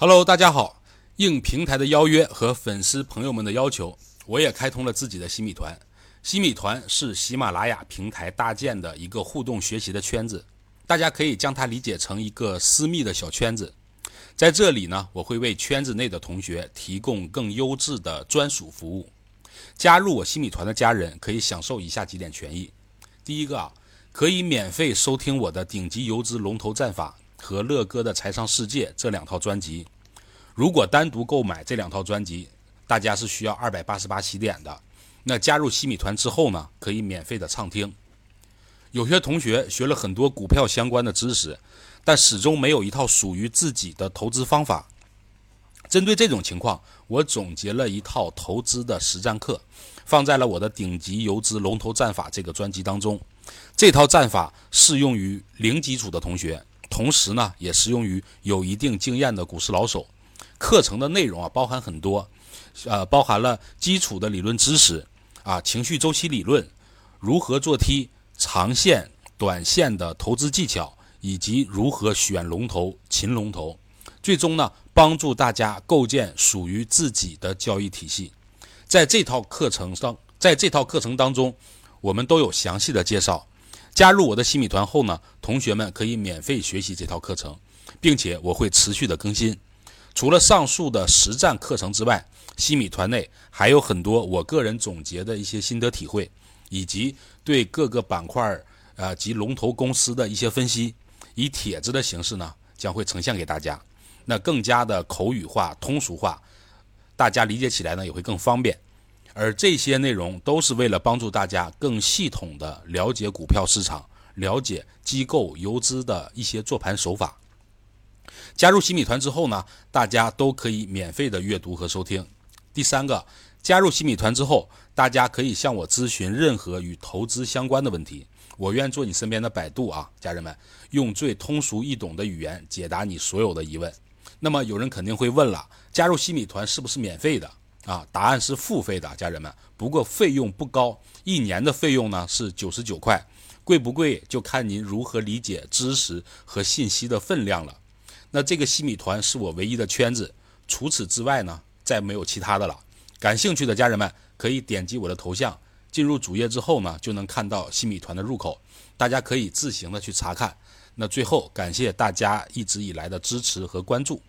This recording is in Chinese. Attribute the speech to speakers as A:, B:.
A: Hello，大家好。应平台的邀约和粉丝朋友们的要求，我也开通了自己的西米团。西米团是喜马拉雅平台搭建的一个互动学习的圈子，大家可以将它理解成一个私密的小圈子。在这里呢，我会为圈子内的同学提供更优质的专属服务。加入我西米团的家人可以享受以下几点权益：第一个啊，可以免费收听我的顶级游资龙头战法和乐哥的财商世界这两套专辑。如果单独购买这两套专辑，大家是需要二百八十八起点的。那加入西米团之后呢，可以免费的畅听。有些同学学了很多股票相关的知识，但始终没有一套属于自己的投资方法。针对这种情况，我总结了一套投资的实战课，放在了我的顶级游资龙头战法这个专辑当中。这套战法适用于零基础的同学，同时呢，也适用于有一定经验的股市老手。课程的内容啊，包含很多，呃，包含了基础的理论知识啊，情绪周期理论，如何做 T，长线、短线的投资技巧，以及如何选龙头、擒龙头，最终呢，帮助大家构建属于自己的交易体系。在这套课程上，在这套课程当中，我们都有详细的介绍。加入我的西米团后呢，同学们可以免费学习这套课程，并且我会持续的更新。除了上述的实战课程之外，西米团内还有很多我个人总结的一些心得体会，以及对各个板块呃及龙头公司的一些分析，以帖子的形式呢将会呈现给大家，那更加的口语化、通俗化，大家理解起来呢也会更方便。而这些内容都是为了帮助大家更系统的了解股票市场，了解机构游资的一些做盘手法。加入新米团之后呢，大家都可以免费的阅读和收听。第三个，加入新米团之后，大家可以向我咨询任何与投资相关的问题，我愿做你身边的百度啊，家人们，用最通俗易懂的语言解答你所有的疑问。那么有人肯定会问了，加入新米团是不是免费的啊？答案是付费的，家人们。不过费用不高，一年的费用呢是九十九块，贵不贵就看您如何理解知识和信息的分量了。那这个西米团是我唯一的圈子，除此之外呢，再没有其他的了。感兴趣的家人们可以点击我的头像，进入主页之后呢，就能看到西米团的入口，大家可以自行的去查看。那最后感谢大家一直以来的支持和关注。